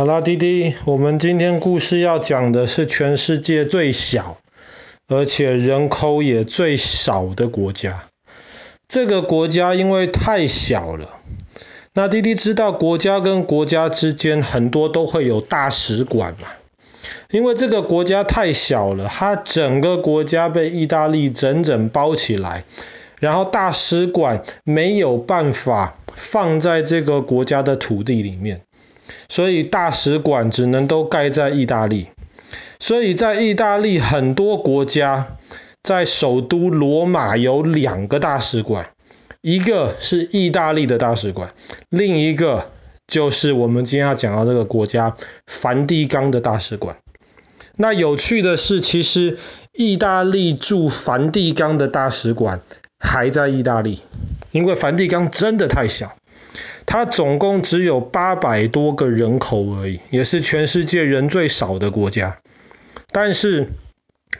好啦，滴滴，我们今天故事要讲的是全世界最小，而且人口也最少的国家。这个国家因为太小了，那滴滴知道国家跟国家之间很多都会有大使馆嘛。因为这个国家太小了，它整个国家被意大利整整包起来，然后大使馆没有办法放在这个国家的土地里面。所以大使馆只能都盖在意大利，所以在意大利很多国家，在首都罗马有两个大使馆，一个是意大利的大使馆，另一个就是我们今天要讲到这个国家梵蒂冈的大使馆。那有趣的是，其实意大利驻梵蒂冈的大使馆还在意大利，因为梵蒂冈真的太小。它总共只有八百多个人口而已，也是全世界人最少的国家。但是，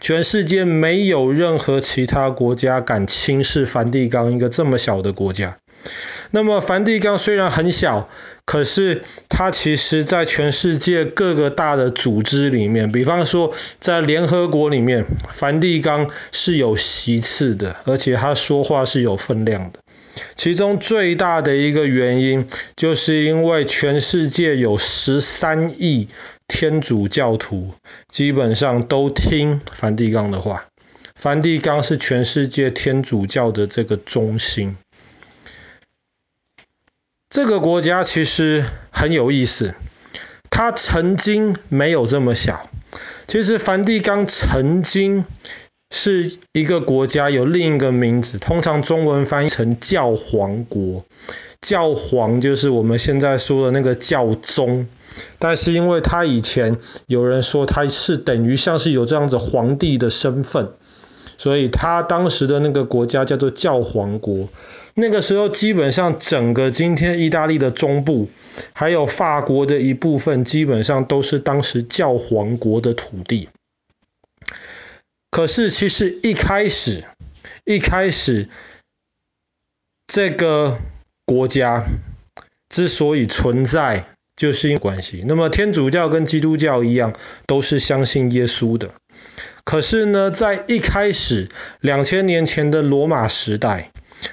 全世界没有任何其他国家敢轻视梵蒂冈一个这么小的国家。那么，梵蒂冈虽然很小，可是它其实在全世界各个大的组织里面，比方说在联合国里面，梵蒂冈是有席次的，而且它说话是有分量的。其中最大的一个原因，就是因为全世界有十三亿天主教徒，基本上都听梵蒂冈的话。梵蒂冈是全世界天主教的这个中心。这个国家其实很有意思，它曾经没有这么小。其实梵蒂冈曾经。是一个国家，有另一个名字，通常中文翻译成教皇国。教皇就是我们现在说的那个教宗，但是因为他以前有人说他是等于像是有这样子皇帝的身份，所以他当时的那个国家叫做教皇国。那个时候基本上整个今天意大利的中部，还有法国的一部分，基本上都是当时教皇国的土地。可是，其实一开始，一开始，这个国家之所以存在，就是因为关系。那么，天主教跟基督教一样，都是相信耶稣的。可是呢，在一开始，两千年前的罗马时代，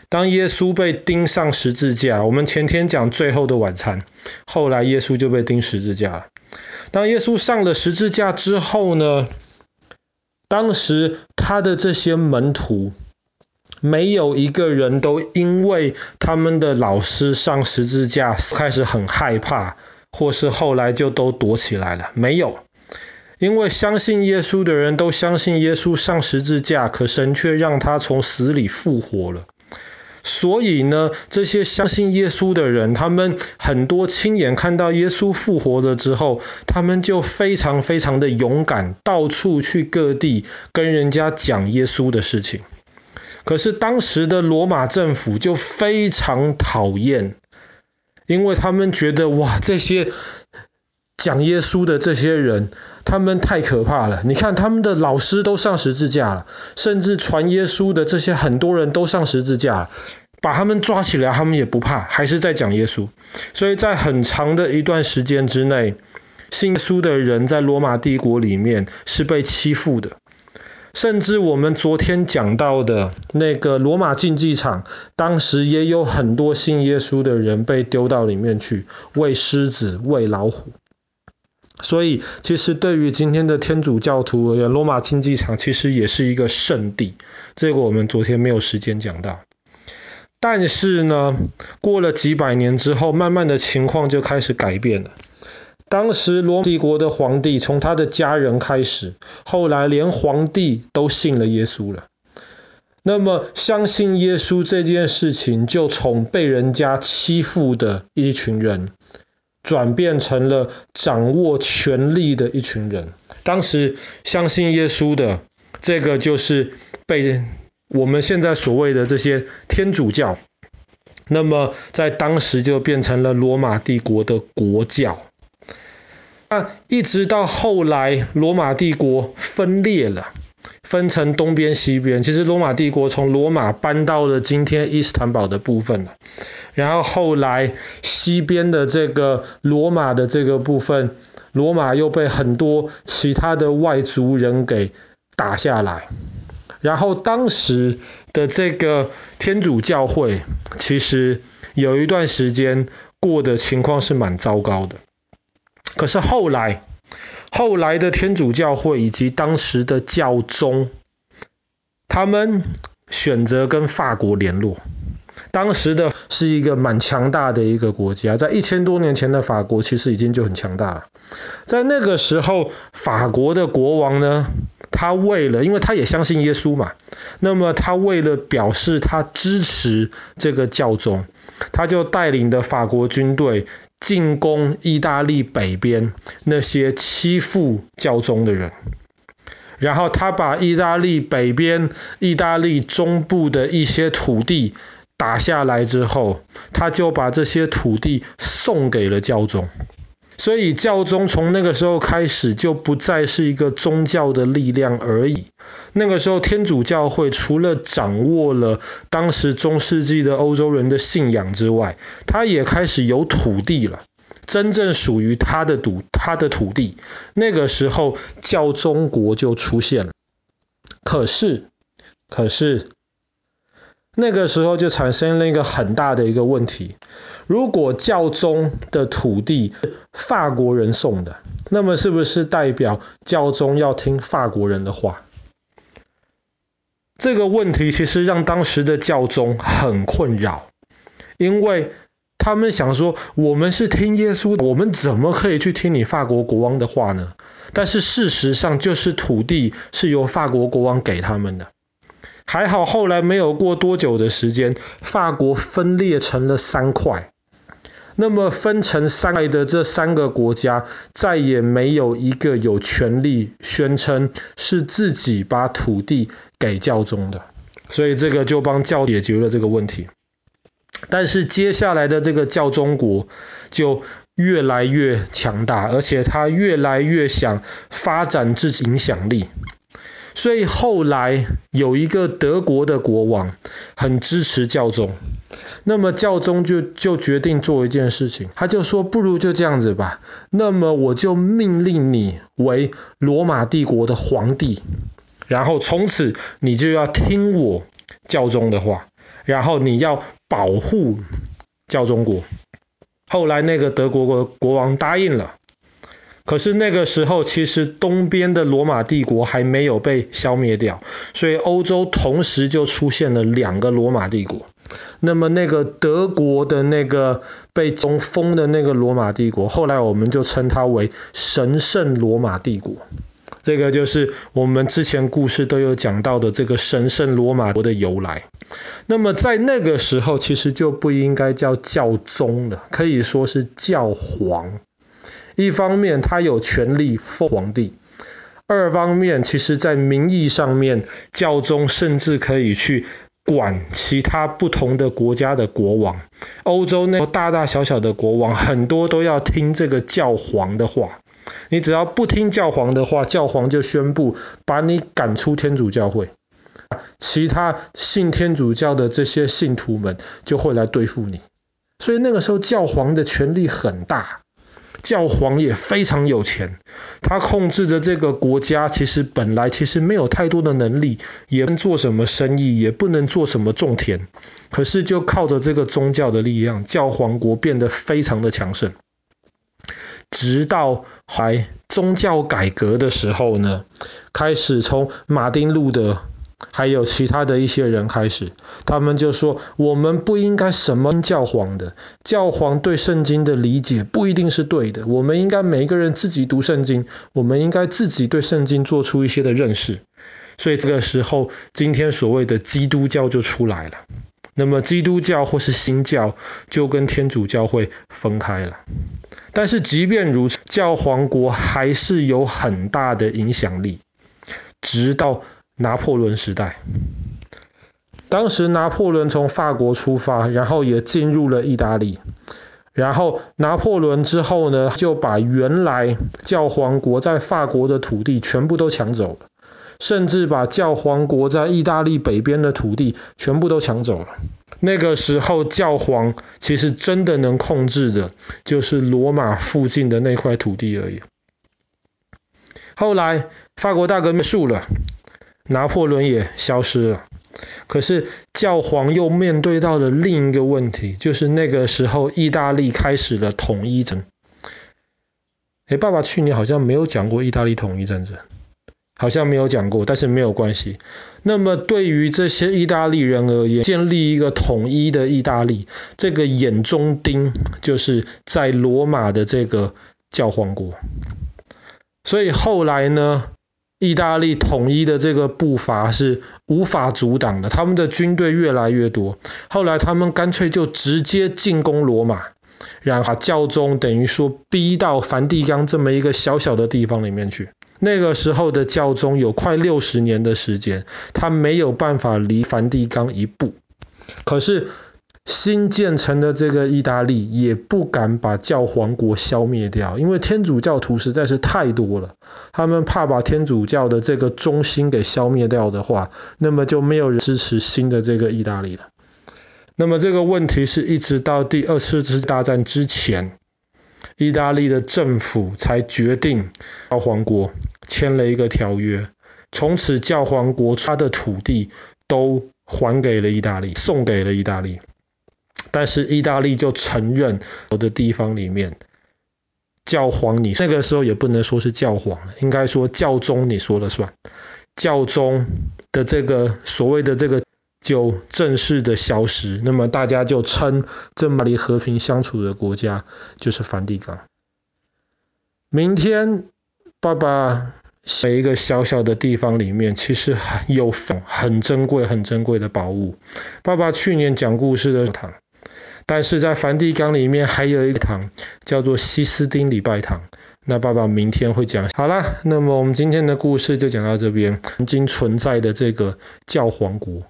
当耶稣被钉上十字架，我们前天讲最后的晚餐，后来耶稣就被钉十字架。当耶稣上了十字架之后呢，当时他的这些门徒，没有一个人都因为他们的老师上十字架开始很害怕，或是后来就都躲起来了。没有，因为相信耶稣的人都相信耶稣上十字架，可神却让他从死里复活了。所以呢，这些相信耶稣的人，他们很多亲眼看到耶稣复活了之后，他们就非常非常的勇敢，到处去各地跟人家讲耶稣的事情。可是当时的罗马政府就非常讨厌，因为他们觉得哇，这些讲耶稣的这些人，他们太可怕了。你看他们的老师都上十字架了，甚至传耶稣的这些很多人都上十字架了。把他们抓起来，他们也不怕，还是在讲耶稣。所以在很长的一段时间之内，信耶稣的人在罗马帝国里面是被欺负的。甚至我们昨天讲到的那个罗马竞技场，当时也有很多信耶稣的人被丢到里面去，喂狮子、喂老虎。所以，其实对于今天的天主教徒而言，罗马竞技场其实也是一个圣地。这个我们昨天没有时间讲到。但是呢，过了几百年之后，慢慢的情况就开始改变了。当时罗马帝国的皇帝，从他的家人开始，后来连皇帝都信了耶稣了。那么，相信耶稣这件事情，就从被人家欺负的一群人，转变成了掌握权力的一群人。当时相信耶稣的，这个就是被。我们现在所谓的这些天主教，那么在当时就变成了罗马帝国的国教。那一直到后来，罗马帝国分裂了，分成东边、西边。其实罗马帝国从罗马搬到了今天伊斯坦堡的部分了。然后后来西边的这个罗马的这个部分，罗马又被很多其他的外族人给打下来。然后当时的这个天主教会，其实有一段时间过的情况是蛮糟糕的。可是后来，后来的天主教会以及当时的教宗，他们选择跟法国联络。当时的是一个蛮强大的一个国家，在一千多年前的法国其实已经就很强大了。在那个时候，法国的国王呢，他为了，因为他也相信耶稣嘛，那么他为了表示他支持这个教宗，他就带领的法国军队进攻意大利北边那些欺负教宗的人，然后他把意大利北边、意大利中部的一些土地打下来之后，他就把这些土地送给了教宗。所以教宗从那个时候开始就不再是一个宗教的力量而已。那个时候天主教会除了掌握了当时中世纪的欧洲人的信仰之外，他也开始有土地了，真正属于他的土他的土地。那个时候教宗国就出现了。可是，可是那个时候就产生了一个很大的一个问题。如果教宗的土地是法国人送的，那么是不是代表教宗要听法国人的话？这个问题其实让当时的教宗很困扰，因为他们想说，我们是听耶稣，我们怎么可以去听你法国国王的话呢？但是事实上，就是土地是由法国国王给他们的。还好后来没有过多久的时间，法国分裂成了三块。那么分成三块的这三个国家，再也没有一个有权利宣称是自己把土地给教宗的，所以这个就帮教解决了这个问题。但是接下来的这个教宗国就越来越强大，而且他越来越想发展自己影响力。所以后来有一个德国的国王很支持教宗。那么教宗就就决定做一件事情，他就说，不如就这样子吧，那么我就命令你为罗马帝国的皇帝，然后从此你就要听我教宗的话，然后你要保护教宗国。后来那个德国国国王答应了，可是那个时候其实东边的罗马帝国还没有被消灭掉，所以欧洲同时就出现了两个罗马帝国。那么那个德国的那个被中封的那个罗马帝国，后来我们就称它为神圣罗马帝国。这个就是我们之前故事都有讲到的这个神圣罗马国的由来。那么在那个时候，其实就不应该叫教宗了，可以说是教皇。一方面他有权力封皇帝，二方面其实在名义上面，教宗甚至可以去。管其他不同的国家的国王，欧洲那大大小小的国王，很多都要听这个教皇的话。你只要不听教皇的话，教皇就宣布把你赶出天主教会。其他信天主教的这些信徒们就会来对付你。所以那个时候教皇的权力很大。教皇也非常有钱，他控制的这个国家其实本来其实没有太多的能力，也不能做什么生意，也不能做什么种田，可是就靠着这个宗教的力量，教皇国变得非常的强盛。直到还宗教改革的时候呢，开始从马丁路德。还有其他的一些人开始，他们就说，我们不应该什么教皇的，教皇对圣经的理解不一定是对的，我们应该每一个人自己读圣经，我们应该自己对圣经做出一些的认识。所以这个时候，今天所谓的基督教就出来了。那么基督教或是新教就跟天主教会分开了。但是即便如此，教皇国还是有很大的影响力，直到。拿破仑时代，当时拿破仑从法国出发，然后也进入了意大利。然后拿破仑之后呢，就把原来教皇国在法国的土地全部都抢走了，甚至把教皇国在意大利北边的土地全部都抢走了。那个时候教皇其实真的能控制的，就是罗马附近的那块土地而已。后来法国大革命结束了，拿破仑也消失了，可是教皇又面对到了另一个问题，就是那个时候意大利开始了统一战哎。爸爸去年好像没有讲过意大利统一战争。好像没有讲过，但是没有关系。那么对于这些意大利人而言，建立一个统一的意大利，这个眼中钉就是在罗马的这个教皇国。所以后来呢，意大利统一的这个步伐是无法阻挡的，他们的军队越来越多。后来他们干脆就直接进攻罗马，然后教宗等于说逼到梵蒂冈这么一个小小的地方里面去。那个时候的教宗有快六十年的时间，他没有办法离梵蒂冈一步。可是新建成的这个意大利也不敢把教皇国消灭掉，因为天主教徒实在是太多了，他们怕把天主教的这个中心给消灭掉的话，那么就没有人支持新的这个意大利了。那么这个问题是一直到第二次世界大战之前。意大利的政府才决定教皇国签了一个条约，从此教皇国他的土地都还给了意大利，送给了意大利。但是意大利就承认我的地方里面，教皇你那个时候也不能说是教皇，应该说教宗你说了算，教宗的这个所谓的这个。就正式的消失，那么大家就称这么里和平相处的国家就是梵蒂冈。明天爸爸写一个小小的地方里面，其实有很珍贵、很珍贵的宝物。爸爸去年讲故事的堂，但是在梵蒂冈里面还有一堂叫做西斯丁礼拜堂。那爸爸明天会讲。好啦，那么我们今天的故事就讲到这边。曾经存在的这个教皇国。